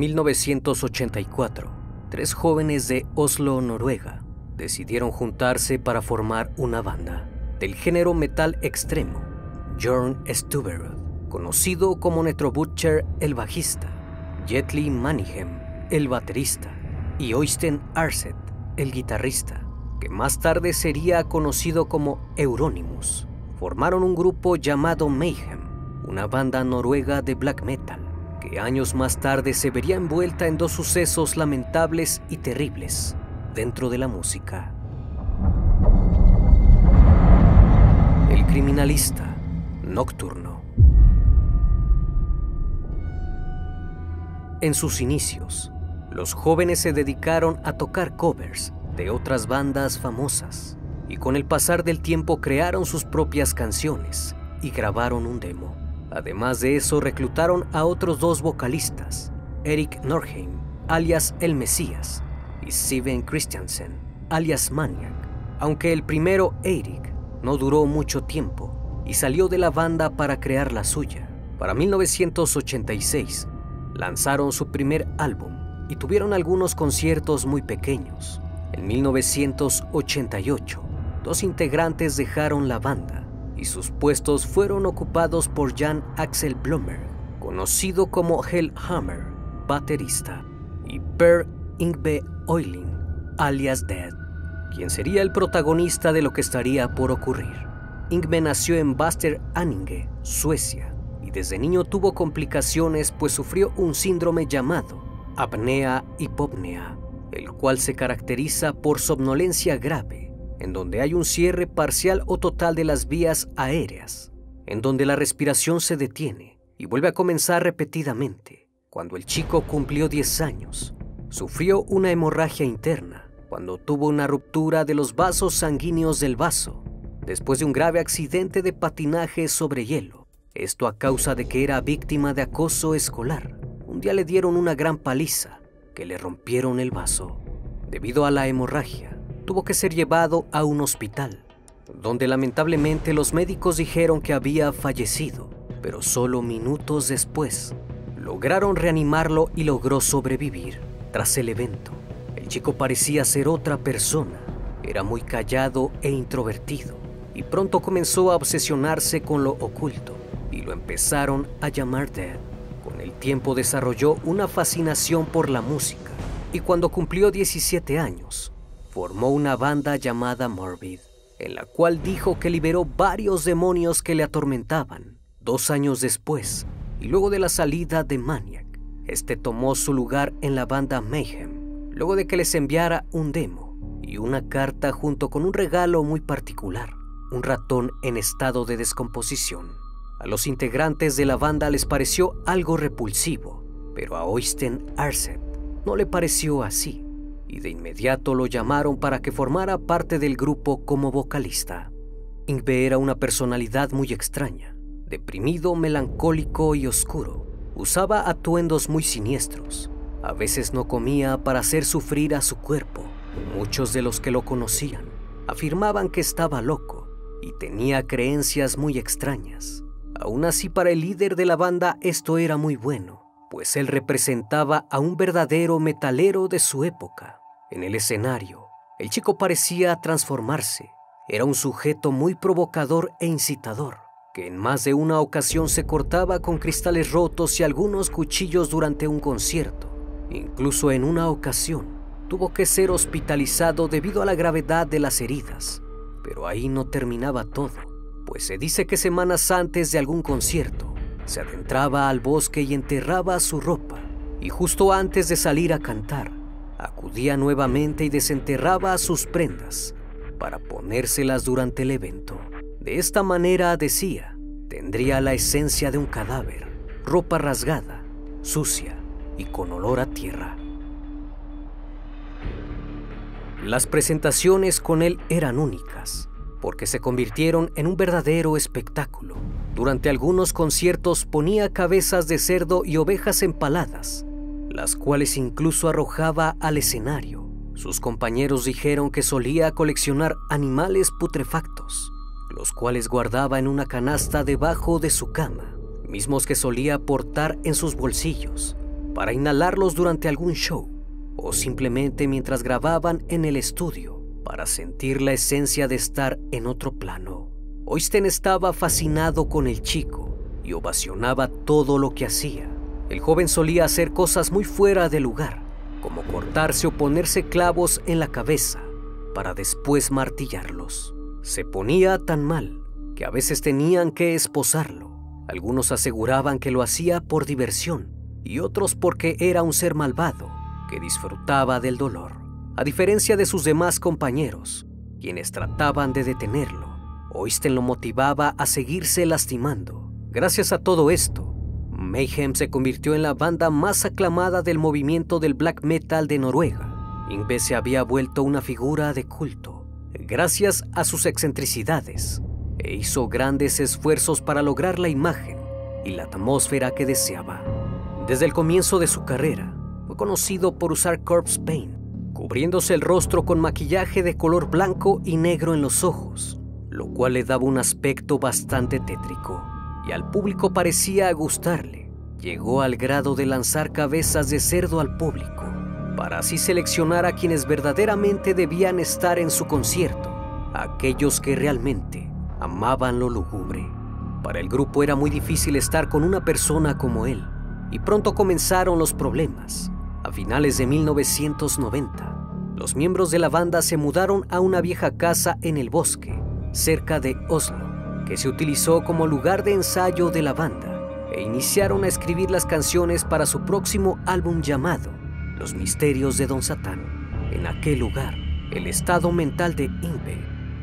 1984, tres jóvenes de Oslo, Noruega, decidieron juntarse para formar una banda del género metal extremo. Jorn Stuberud, conocido como Netro Butcher el bajista, Jetli Manningham el baterista y Oystein Arset el guitarrista, que más tarde sería conocido como Euronymous, formaron un grupo llamado Mayhem, una banda noruega de black metal que años más tarde se vería envuelta en dos sucesos lamentables y terribles dentro de la música. El criminalista nocturno. En sus inicios, los jóvenes se dedicaron a tocar covers de otras bandas famosas y con el pasar del tiempo crearon sus propias canciones y grabaron un demo. Además de eso, reclutaron a otros dos vocalistas, Eric Norheim, alias El Mesías, y Steven Christiansen, alias Maniac, aunque el primero, Eric, no duró mucho tiempo y salió de la banda para crear la suya. Para 1986, lanzaron su primer álbum y tuvieron algunos conciertos muy pequeños. En 1988, dos integrantes dejaron la banda y sus puestos fueron ocupados por Jan Axel Blommer, conocido como Hellhammer, baterista, y Per Ingve Oiling, alias Dead, quien sería el protagonista de lo que estaría por ocurrir. Ingve nació en Baster Aninge, Suecia, y desde niño tuvo complicaciones pues sufrió un síndrome llamado apnea hipopnea, el cual se caracteriza por somnolencia grave en donde hay un cierre parcial o total de las vías aéreas, en donde la respiración se detiene y vuelve a comenzar repetidamente. Cuando el chico cumplió 10 años, sufrió una hemorragia interna cuando tuvo una ruptura de los vasos sanguíneos del vaso, después de un grave accidente de patinaje sobre hielo. Esto a causa de que era víctima de acoso escolar. Un día le dieron una gran paliza que le rompieron el vaso. Debido a la hemorragia, tuvo que ser llevado a un hospital, donde lamentablemente los médicos dijeron que había fallecido, pero solo minutos después lograron reanimarlo y logró sobrevivir. Tras el evento, el chico parecía ser otra persona, era muy callado e introvertido, y pronto comenzó a obsesionarse con lo oculto, y lo empezaron a llamar Dead. Con el tiempo desarrolló una fascinación por la música, y cuando cumplió 17 años, formó una banda llamada Morbid, en la cual dijo que liberó varios demonios que le atormentaban. Dos años después, y luego de la salida de Maniac, este tomó su lugar en la banda Mayhem, luego de que les enviara un demo y una carta junto con un regalo muy particular, un ratón en estado de descomposición. A los integrantes de la banda les pareció algo repulsivo, pero a Oystein Arset no le pareció así y de inmediato lo llamaron para que formara parte del grupo como vocalista. Ingve era una personalidad muy extraña, deprimido, melancólico y oscuro. Usaba atuendos muy siniestros. A veces no comía para hacer sufrir a su cuerpo. Muchos de los que lo conocían afirmaban que estaba loco y tenía creencias muy extrañas. Aún así para el líder de la banda esto era muy bueno, pues él representaba a un verdadero metalero de su época. En el escenario, el chico parecía transformarse. Era un sujeto muy provocador e incitador. que en más de una ocasión se cortaba con cristales rotos y algunos cuchillos durante un concierto. Incluso en una ocasión tuvo que ser hospitalizado debido a la gravedad de las heridas. Pero ahí no terminaba todo, pues se dice que semanas antes de algún concierto se adentraba al bosque y enterraba su ropa, y justo antes de salir a cantar, acudía nuevamente y desenterraba sus prendas para ponérselas durante el evento. De esta manera, decía, tendría la esencia de un cadáver, ropa rasgada, sucia y con olor a tierra. Las presentaciones con él eran únicas, porque se convirtieron en un verdadero espectáculo. Durante algunos conciertos ponía cabezas de cerdo y ovejas empaladas, las cuales incluso arrojaba al escenario. Sus compañeros dijeron que solía coleccionar animales putrefactos, los cuales guardaba en una canasta debajo de su cama, mismos que solía portar en sus bolsillos, para inhalarlos durante algún show o simplemente mientras grababan en el estudio para sentir la esencia de estar en otro plano. Oysten estaba fascinado con el chico y ovacionaba todo lo que hacía. El joven solía hacer cosas muy fuera de lugar, como cortarse o ponerse clavos en la cabeza para después martillarlos. Se ponía tan mal que a veces tenían que esposarlo. Algunos aseguraban que lo hacía por diversión y otros porque era un ser malvado que disfrutaba del dolor. A diferencia de sus demás compañeros, quienes trataban de detenerlo, Oysten lo motivaba a seguirse lastimando. Gracias a todo esto, Mayhem se convirtió en la banda más aclamada del movimiento del black metal de Noruega. Ingve se había vuelto una figura de culto, gracias a sus excentricidades, e hizo grandes esfuerzos para lograr la imagen y la atmósfera que deseaba. Desde el comienzo de su carrera, fue conocido por usar corpse paint, cubriéndose el rostro con maquillaje de color blanco y negro en los ojos, lo cual le daba un aspecto bastante tétrico, y al público parecía gustarle. Llegó al grado de lanzar cabezas de cerdo al público, para así seleccionar a quienes verdaderamente debían estar en su concierto, aquellos que realmente amaban lo lúgubre. Para el grupo era muy difícil estar con una persona como él, y pronto comenzaron los problemas. A finales de 1990, los miembros de la banda se mudaron a una vieja casa en el bosque, cerca de Oslo, que se utilizó como lugar de ensayo de la banda, e iniciaron a escribir las canciones para su próximo álbum llamado Los Misterios de Don Satán. En aquel lugar, el estado mental de Inve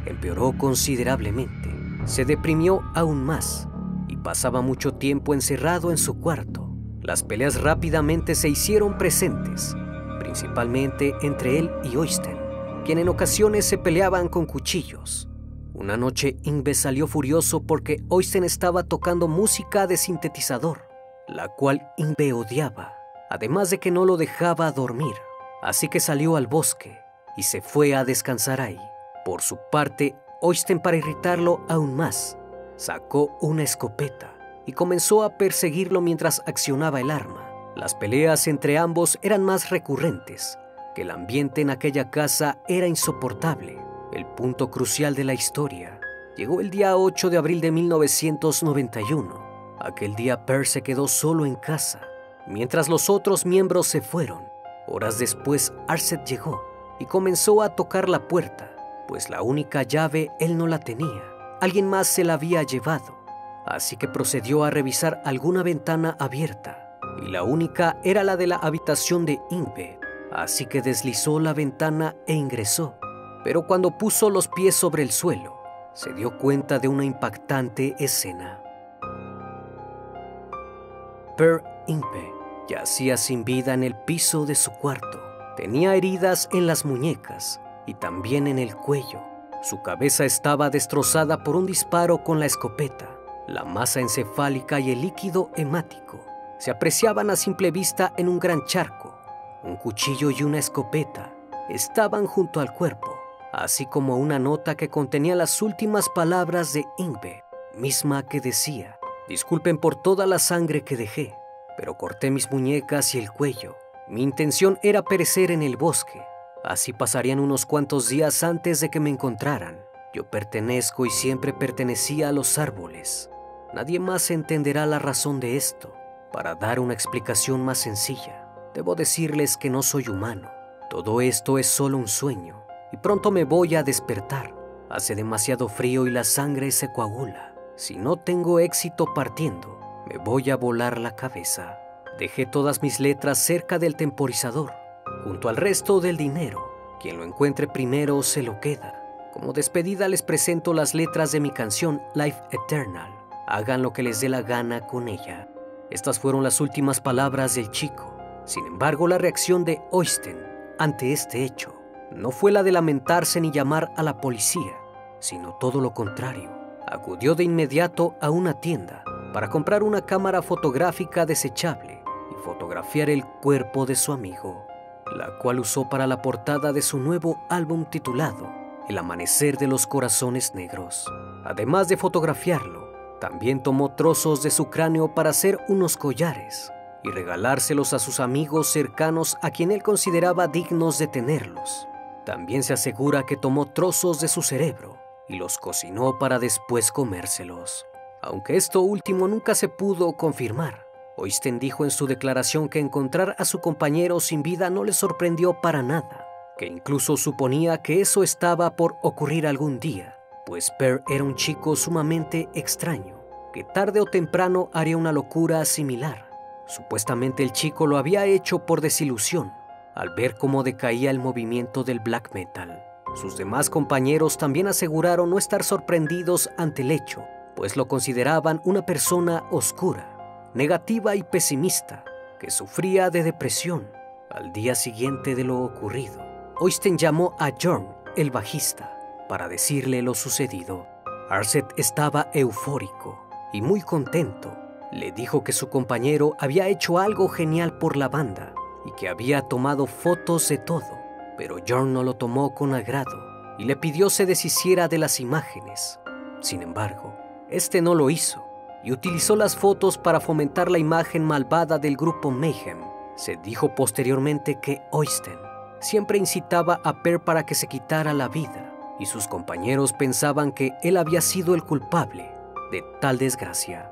empeoró considerablemente. Se deprimió aún más y pasaba mucho tiempo encerrado en su cuarto las peleas rápidamente se hicieron presentes, principalmente entre él y Oysten, quien en ocasiones se peleaban con cuchillos. Una noche Ingve salió furioso porque Oysten estaba tocando música de sintetizador, la cual Ingve odiaba, además de que no lo dejaba dormir. Así que salió al bosque y se fue a descansar ahí. Por su parte, Oysten para irritarlo aún más, sacó una escopeta y comenzó a perseguirlo mientras accionaba el arma. Las peleas entre ambos eran más recurrentes, que el ambiente en aquella casa era insoportable. El punto crucial de la historia llegó el día 8 de abril de 1991. Aquel día Per se quedó solo en casa, mientras los otros miembros se fueron. Horas después, Arset llegó y comenzó a tocar la puerta, pues la única llave él no la tenía. Alguien más se la había llevado así que procedió a revisar alguna ventana abierta, y la única era la de la habitación de Inve, así que deslizó la ventana e ingresó. Pero cuando puso los pies sobre el suelo, se dio cuenta de una impactante escena. Per Impe yacía sin vida en el piso de su cuarto. Tenía heridas en las muñecas y también en el cuello. Su cabeza estaba destrozada por un disparo con la escopeta la masa encefálica y el líquido hemático se apreciaban a simple vista en un gran charco. Un cuchillo y una escopeta estaban junto al cuerpo, así como una nota que contenía las últimas palabras de Ingve, misma que decía, disculpen por toda la sangre que dejé, pero corté mis muñecas y el cuello. Mi intención era perecer en el bosque. Así pasarían unos cuantos días antes de que me encontraran. Yo pertenezco y siempre pertenecía a los árboles. Nadie más entenderá la razón de esto. Para dar una explicación más sencilla, debo decirles que no soy humano. Todo esto es solo un sueño y pronto me voy a despertar. Hace demasiado frío y la sangre se coagula. Si no tengo éxito partiendo, me voy a volar la cabeza. Dejé todas mis letras cerca del temporizador, junto al resto del dinero. Quien lo encuentre primero se lo queda. Como despedida les presento las letras de mi canción Life Eternal. Hagan lo que les dé la gana con ella. Estas fueron las últimas palabras del chico. Sin embargo, la reacción de Oysten ante este hecho no fue la de lamentarse ni llamar a la policía, sino todo lo contrario. Acudió de inmediato a una tienda para comprar una cámara fotográfica desechable y fotografiar el cuerpo de su amigo, la cual usó para la portada de su nuevo álbum titulado El Amanecer de los Corazones Negros. Además de fotografiarlo, también tomó trozos de su cráneo para hacer unos collares y regalárselos a sus amigos cercanos a quien él consideraba dignos de tenerlos. También se asegura que tomó trozos de su cerebro y los cocinó para después comérselos. Aunque esto último nunca se pudo confirmar, Oysten dijo en su declaración que encontrar a su compañero sin vida no le sorprendió para nada, que incluso suponía que eso estaba por ocurrir algún día, pues Per era un chico sumamente extraño, que tarde o temprano haría una locura similar. Supuestamente el chico lo había hecho por desilusión, al ver cómo decaía el movimiento del black metal. Sus demás compañeros también aseguraron no estar sorprendidos ante el hecho, pues lo consideraban una persona oscura, negativa y pesimista, que sufría de depresión al día siguiente de lo ocurrido. Oysten llamó a Jorn, el bajista, para decirle lo sucedido. Arset estaba eufórico y muy contento. Le dijo que su compañero había hecho algo genial por la banda y que había tomado fotos de todo, pero John no lo tomó con agrado y le pidió se deshiciera de las imágenes. Sin embargo, este no lo hizo y utilizó las fotos para fomentar la imagen malvada del grupo Mayhem. Se dijo posteriormente que Oysten siempre incitaba a Per para que se quitara la vida y sus compañeros pensaban que él había sido el culpable de tal desgracia.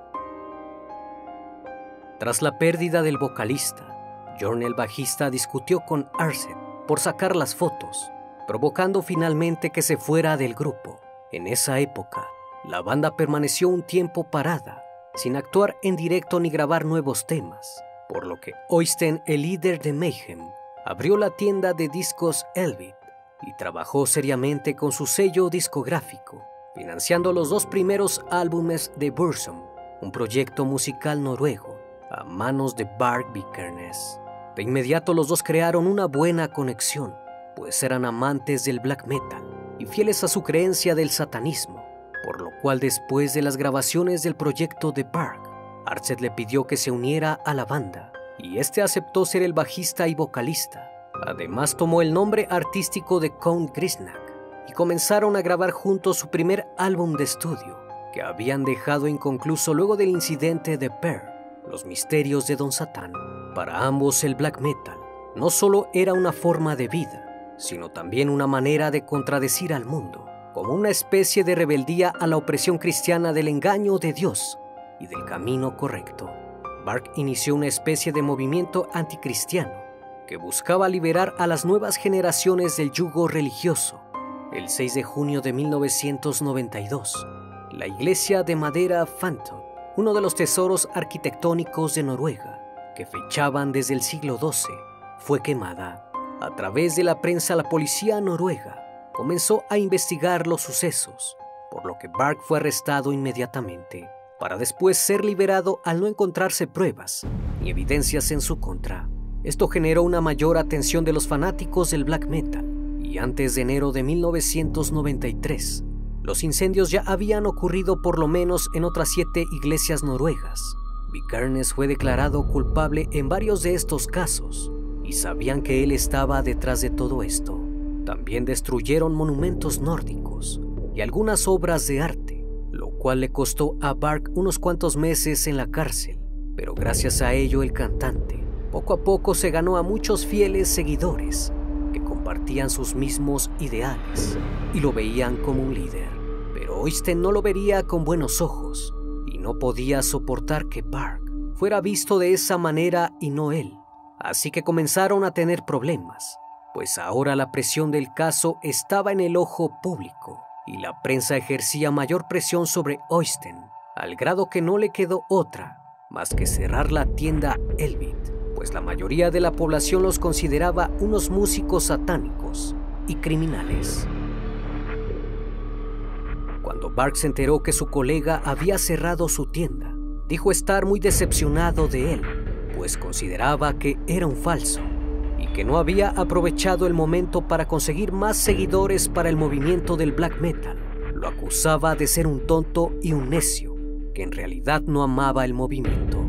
Tras la pérdida del vocalista, Jorn el bajista discutió con Arset por sacar las fotos, provocando finalmente que se fuera del grupo. En esa época, la banda permaneció un tiempo parada, sin actuar en directo ni grabar nuevos temas, por lo que Oysten, el líder de Mayhem, abrió la tienda de discos Elvid y trabajó seriamente con su sello discográfico, financiando los dos primeros álbumes de Bursum, un proyecto musical noruego, a manos de Bart Vikernes. De inmediato los dos crearon una buena conexión, pues eran amantes del black metal y fieles a su creencia del satanismo, por lo cual después de las grabaciones del proyecto de Bark, Arset le pidió que se uniera a la banda y este aceptó ser el bajista y vocalista. Además tomó el nombre artístico de Count Grisnack y comenzaron a grabar juntos su primer álbum de estudio, que habían dejado inconcluso luego del incidente de Pearl, Los Misterios de Don Satán. Para ambos el black metal no solo era una forma de vida, sino también una manera de contradecir al mundo, como una especie de rebeldía a la opresión cristiana del engaño de Dios y del camino correcto. Bark inició una especie de movimiento anticristiano que buscaba liberar a las nuevas generaciones del yugo religioso. El 6 de junio de 1992, la iglesia de madera Fanton, uno de los tesoros arquitectónicos de Noruega, que fechaban desde el siglo XII, fue quemada. A través de la prensa, la policía noruega comenzó a investigar los sucesos, por lo que Bark fue arrestado inmediatamente, para después ser liberado al no encontrarse pruebas ni evidencias en su contra. Esto generó una mayor atención de los fanáticos del black metal, y antes de enero de 1993, los incendios ya habían ocurrido por lo menos en otras siete iglesias noruegas, Vikernes fue declarado culpable en varios de estos casos y sabían que él estaba detrás de todo esto. También destruyeron monumentos nórdicos y algunas obras de arte, lo cual le costó a Bark unos cuantos meses en la cárcel, pero gracias a ello el cantante poco a poco se ganó a muchos fieles seguidores que compartían sus mismos ideales y lo veían como un líder. Pero Oysten no lo vería con buenos ojos no podía soportar que Park fuera visto de esa manera y no él. Así que comenzaron a tener problemas, pues ahora la presión del caso estaba en el ojo público y la prensa ejercía mayor presión sobre Oysten, al grado que no le quedó otra más que cerrar la tienda Elbit, pues la mayoría de la población los consideraba unos músicos satánicos y criminales. Cuando Bark se enteró que su colega había cerrado su tienda, dijo estar muy decepcionado de él, pues consideraba que era un falso y que no había aprovechado el momento para conseguir más seguidores para el movimiento del black metal. Lo acusaba de ser un tonto y un necio, que en realidad no amaba el movimiento.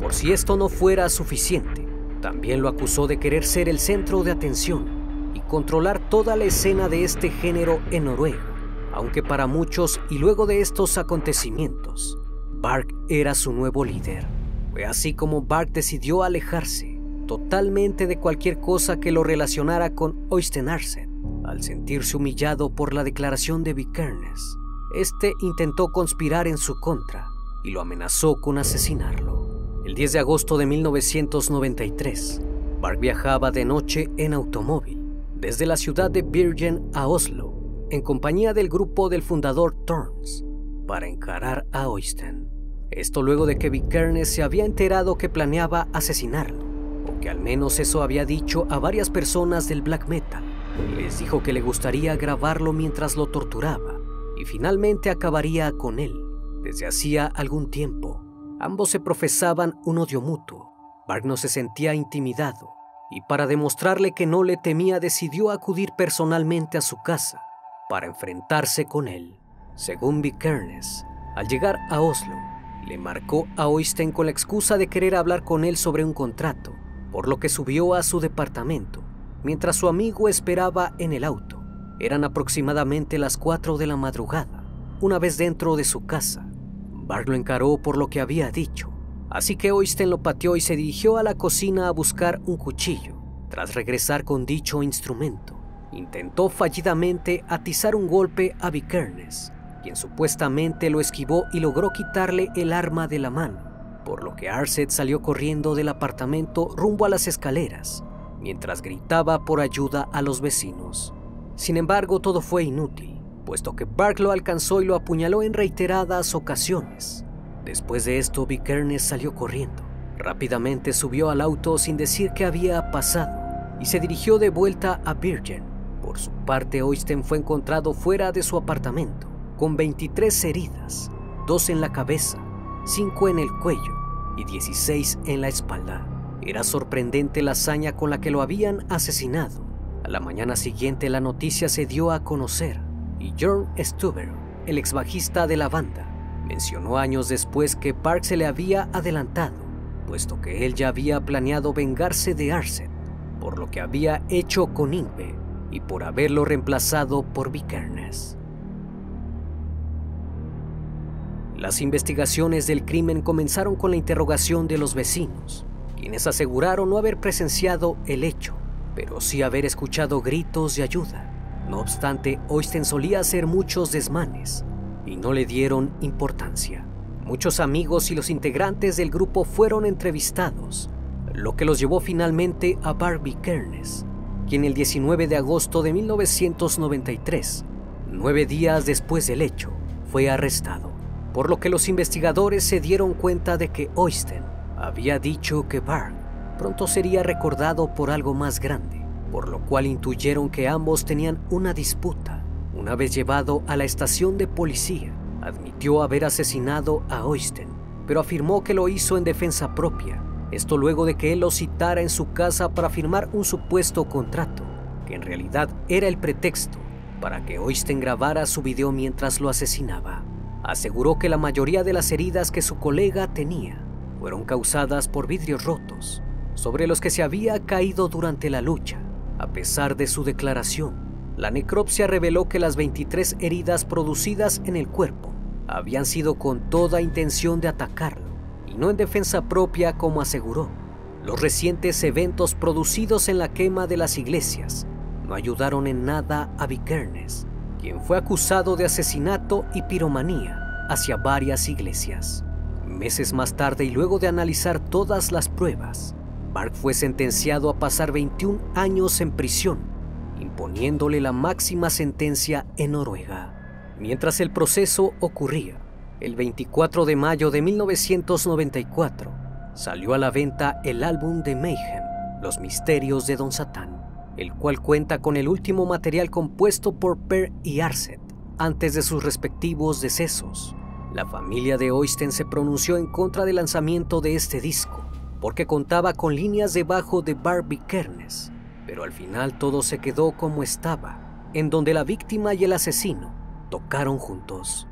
Por si esto no fuera suficiente, también lo acusó de querer ser el centro de atención y controlar toda la escena de este género en Noruega, aunque para muchos y luego de estos acontecimientos, Bark era su nuevo líder. Fue así como Bark decidió alejarse totalmente de cualquier cosa que lo relacionara con Oysten Arset. Al sentirse humillado por la declaración de Vikernes, este intentó conspirar en su contra y lo amenazó con asesinarlo. El 10 de agosto de 1993, Bark viajaba de noche en automóvil desde la ciudad de Bergen a Oslo en compañía del grupo del fundador Thorns para encarar a Oysten. Esto luego de que Vikernes se había enterado que planeaba asesinarlo, o que al menos eso había dicho a varias personas del black metal. Les dijo que le gustaría grabarlo mientras lo torturaba y finalmente acabaría con él. Desde hacía algún tiempo, ambos se profesaban un odio mutuo. Bark no se sentía intimidado y para demostrarle que no le temía decidió acudir personalmente a su casa para enfrentarse con él. Según Vikernes, al llegar a Oslo, le marcó a Oysten con la excusa de querer hablar con él sobre un contrato, por lo que subió a su departamento, mientras su amigo esperaba en el auto. Eran aproximadamente las 4 de la madrugada. Una vez dentro de su casa, Bart lo encaró por lo que había dicho. Así que Oysten lo pateó y se dirigió a la cocina a buscar un cuchillo. Tras regresar con dicho instrumento, intentó fallidamente atizar un golpe a Vikernes, quien supuestamente lo esquivó y logró quitarle el arma de la mano, por lo que Arset salió corriendo del apartamento rumbo a las escaleras, mientras gritaba por ayuda a los vecinos. Sin embargo, todo fue inútil, puesto que Bark lo alcanzó y lo apuñaló en reiteradas ocasiones. Después de esto, Vikernes salió corriendo. Rápidamente subió al auto sin decir qué había pasado y se dirigió de vuelta a Virgin. Por su parte, Oysten fue encontrado fuera de su apartamento, con 23 heridas, dos en la cabeza, cinco en el cuello y 16 en la espalda. Era sorprendente la hazaña con la que lo habían asesinado a la mañana siguiente la noticia se dio a conocer y John Stuber, el ex bajista de la banda, mencionó años después que Park se le había adelantado, puesto que él ya había planeado vengarse de Arset por lo que había hecho con Ingve y por haberlo reemplazado por Vikernes. Las investigaciones del crimen comenzaron con la interrogación de los vecinos, quienes aseguraron no haber presenciado el hecho pero sí haber escuchado gritos de ayuda. No obstante, Oysten solía hacer muchos desmanes y no le dieron importancia. Muchos amigos y los integrantes del grupo fueron entrevistados, lo que los llevó finalmente a Barbie Kernes, quien el 19 de agosto de 1993, nueve días después del hecho, fue arrestado, por lo que los investigadores se dieron cuenta de que Oysten había dicho que Barb pronto sería recordado por algo más grande, por lo cual intuyeron que ambos tenían una disputa. Una vez llevado a la estación de policía, admitió haber asesinado a Oysten, pero afirmó que lo hizo en defensa propia. Esto luego de que él lo citara en su casa para firmar un supuesto contrato, que en realidad era el pretexto para que Oysten grabara su video mientras lo asesinaba. Aseguró que la mayoría de las heridas que su colega tenía fueron causadas por vidrios rotos sobre los que se había caído durante la lucha. A pesar de su declaración, la necropsia reveló que las 23 heridas producidas en el cuerpo habían sido con toda intención de atacarlo y no en defensa propia como aseguró. Los recientes eventos producidos en la quema de las iglesias no ayudaron en nada a Vikernes, quien fue acusado de asesinato y piromanía hacia varias iglesias. meses más tarde y luego de analizar todas las pruebas, Mark fue sentenciado a pasar 21 años en prisión, imponiéndole la máxima sentencia en Noruega. Mientras el proceso ocurría, el 24 de mayo de 1994 salió a la venta el álbum de Mayhem, Los Misterios de Don Satán, el cual cuenta con el último material compuesto por Per y Arset antes de sus respectivos decesos. La familia de Oysten se pronunció en contra del lanzamiento de este disco, porque contaba con líneas de bajo de Barbie Kernes, pero al final todo se quedó como estaba, en donde la víctima y el asesino tocaron juntos.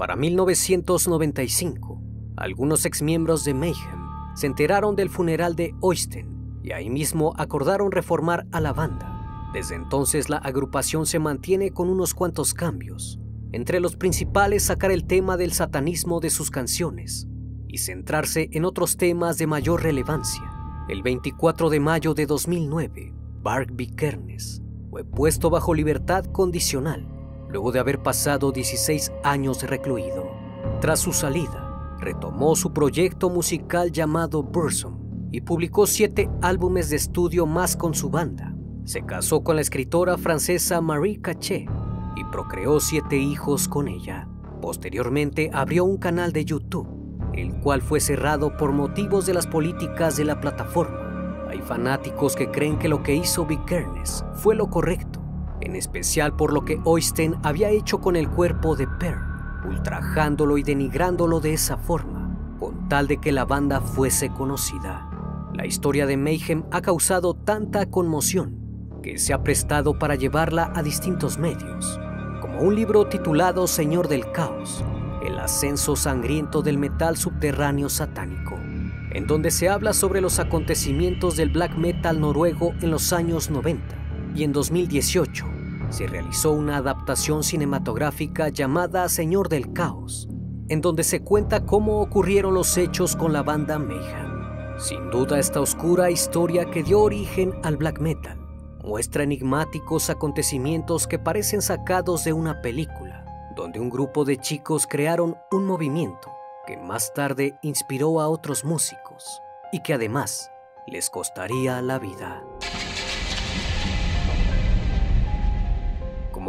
Para 1995, algunos exmiembros de Mayhem se enteraron del funeral de Oysten y ahí mismo acordaron reformar a la banda. Desde entonces la agrupación se mantiene con unos cuantos cambios, entre los principales sacar el tema del satanismo de sus canciones, y centrarse en otros temas de mayor relevancia. El 24 de mayo de 2009, Bark Kernes fue puesto bajo libertad condicional luego de haber pasado 16 años recluido. Tras su salida, retomó su proyecto musical llamado Bursum y publicó siete álbumes de estudio más con su banda. Se casó con la escritora francesa Marie Caché y procreó siete hijos con ella. Posteriormente abrió un canal de YouTube el cual fue cerrado por motivos de las políticas de la plataforma. Hay fanáticos que creen que lo que hizo Kernes fue lo correcto, en especial por lo que Oysten había hecho con el cuerpo de Per, ultrajándolo y denigrándolo de esa forma, con tal de que la banda fuese conocida. La historia de Mayhem ha causado tanta conmoción que se ha prestado para llevarla a distintos medios, como un libro titulado Señor del Caos, el ascenso sangriento del metal subterráneo satánico, en donde se habla sobre los acontecimientos del black metal noruego en los años 90 y en 2018 se realizó una adaptación cinematográfica llamada Señor del Caos, en donde se cuenta cómo ocurrieron los hechos con la banda Mayhem. Sin duda esta oscura historia que dio origen al black metal muestra enigmáticos acontecimientos que parecen sacados de una película donde un grupo de chicos crearon un movimiento que más tarde inspiró a otros músicos y que además les costaría la vida.